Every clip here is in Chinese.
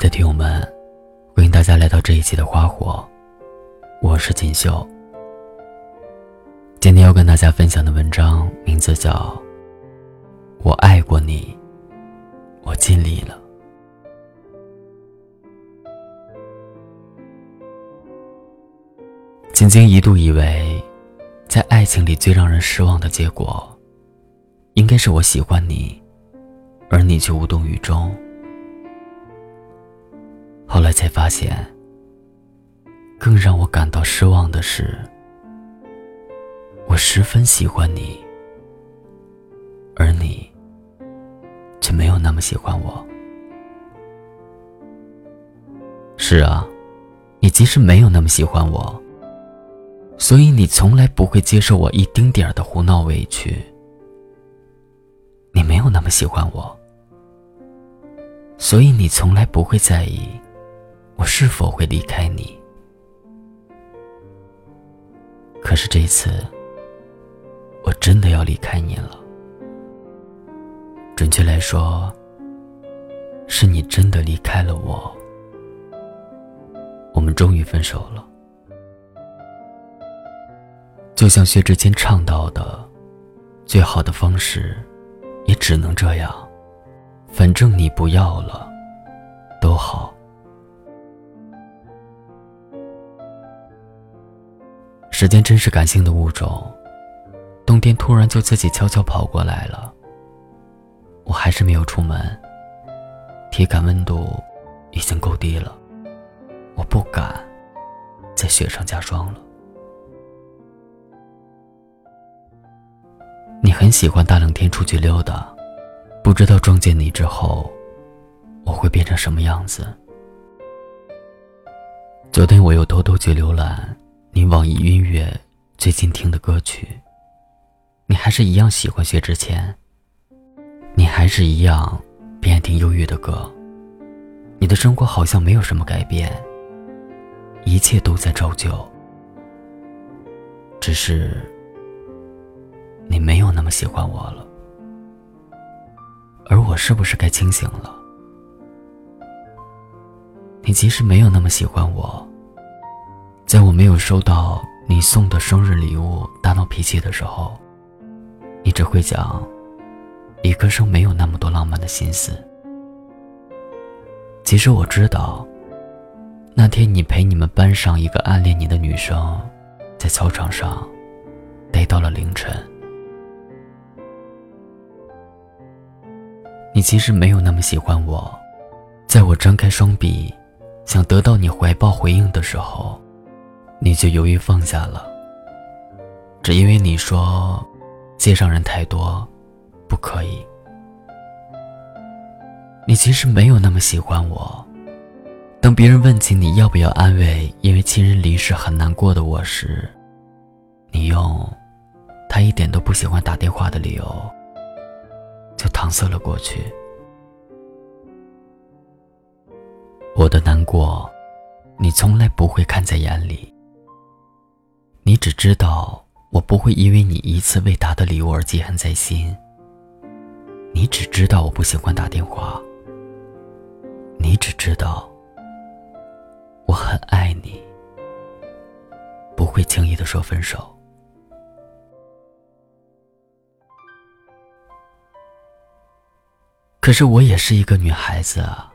的听友们，欢迎大家来到这一期的花火，我是锦绣。今天要跟大家分享的文章名字叫《我爱过你，我尽力了》。曾经一度以为，在爱情里最让人失望的结果，应该是我喜欢你，而你却无动于衷。后来才发现，更让我感到失望的是，我十分喜欢你，而你却没有那么喜欢我。是啊，你即使没有那么喜欢我，所以你从来不会接受我一丁点儿的胡闹委屈。你没有那么喜欢我，所以你从来不会在意。我是否会离开你？可是这次，我真的要离开你了。准确来说，是你真的离开了我。我们终于分手了。就像薛之谦唱到的：“最好的方式，也只能这样。反正你不要了，都好。”时间真是感性的物种，冬天突然就自己悄悄跑过来了。我还是没有出门，体感温度已经够低了，我不敢在雪上加霜了。你很喜欢大冷天出去溜达，不知道撞见你之后，我会变成什么样子。昨天我又偷偷去浏览。你网易音乐最近听的歌曲，你还是一样喜欢薛之谦。你还是一样偏听忧郁的歌。你的生活好像没有什么改变，一切都在照旧。只是你没有那么喜欢我了，而我是不是该清醒了？你即使没有那么喜欢我。在我没有收到你送的生日礼物大闹脾气的时候，你只会讲，理科生没有那么多浪漫的心思。其实我知道，那天你陪你们班上一个暗恋你的女生，在操场上待到了凌晨。你其实没有那么喜欢我，在我张开双臂，想得到你怀抱回应的时候。你就犹豫放下了，只因为你说街上人太多，不可以。你其实没有那么喜欢我。当别人问起你要不要安慰因为亲人离世很难过的我时，你用他一点都不喜欢打电话的理由，就搪塞了过去。我的难过，你从来不会看在眼里。你只知道我不会因为你一次未达的礼物而记恨在心。你只知道我不喜欢打电话。你只知道我很爱你，不会轻易的说分手。可是我也是一个女孩子啊，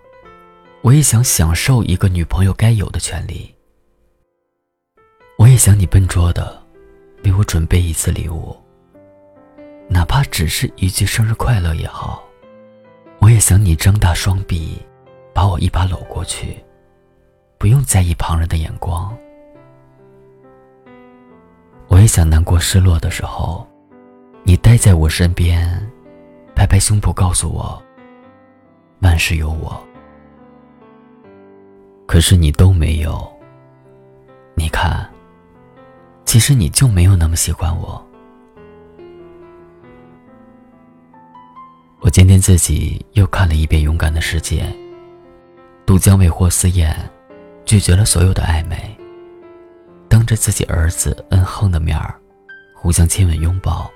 我也想享受一个女朋友该有的权利。也想你笨拙的为我准备一次礼物，哪怕只是一句生日快乐也好。我也想你张大双臂，把我一把搂过去，不用在意旁人的眼光。我也想难过失落的时候，你待在我身边，拍拍胸脯告诉我，万事有我。可是你都没有，你看。其实你就没有那么喜欢我。我今天自己又看了一遍《勇敢的世界》，杜江为霍思燕拒绝了所有的暧昧，当着自己儿子恩亨的面儿，互相亲吻拥抱，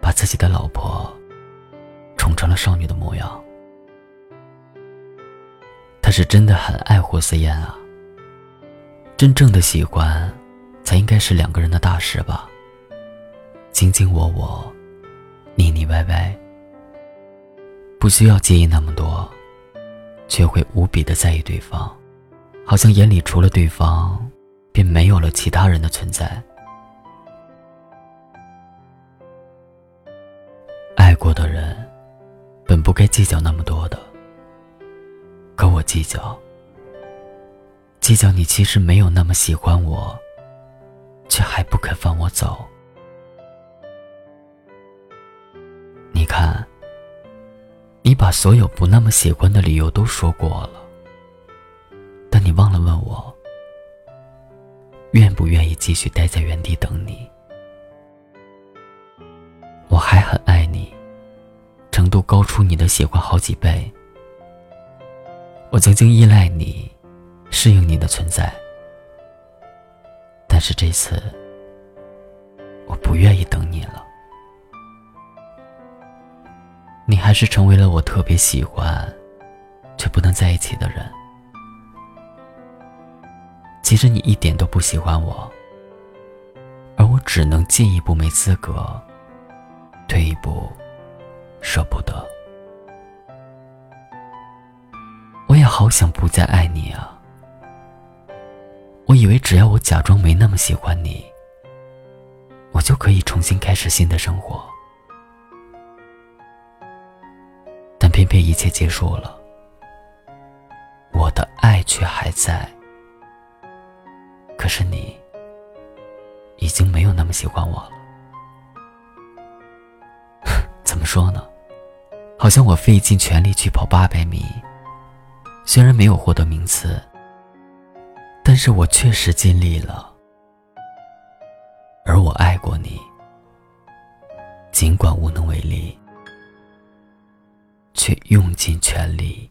把自己的老婆宠成了少女的模样。他是真的很爱霍思燕啊。真正的喜欢，才应该是两个人的大事吧。卿卿我我，腻腻歪歪，不需要介意那么多，却会无比的在意对方，好像眼里除了对方，便没有了其他人的存在。爱过的人，本不该计较那么多的，可我计较。计较你其实没有那么喜欢我，却还不肯放我走。你看，你把所有不那么喜欢的理由都说过了，但你忘了问我，愿不愿意继续待在原地等你？我还很爱你，程度高出你的喜欢好几倍。我曾经依赖你。适应你的存在，但是这次我不愿意等你了。你还是成为了我特别喜欢却不能在一起的人。其实你一点都不喜欢我，而我只能进一步没资格，退一步舍不得。我也好想不再爱你啊。我以为只要我假装没那么喜欢你，我就可以重新开始新的生活。但偏偏一切结束了，我的爱却还在。可是你已经没有那么喜欢我了。怎么说呢？好像我费尽全力去跑八百米，虽然没有获得名次。但是我确实尽力了，而我爱过你，尽管无能为力，却用尽全力。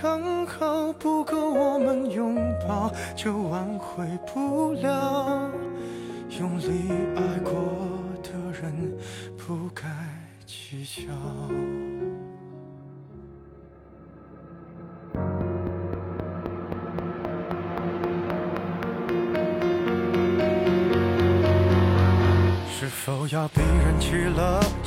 刚好，不够我们拥抱，就挽回不了。用力爱过的人，不该计较。是否要逼人起了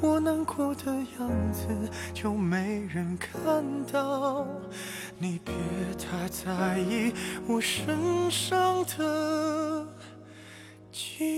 我难过的样子就没人看到。你别太在意我身上的记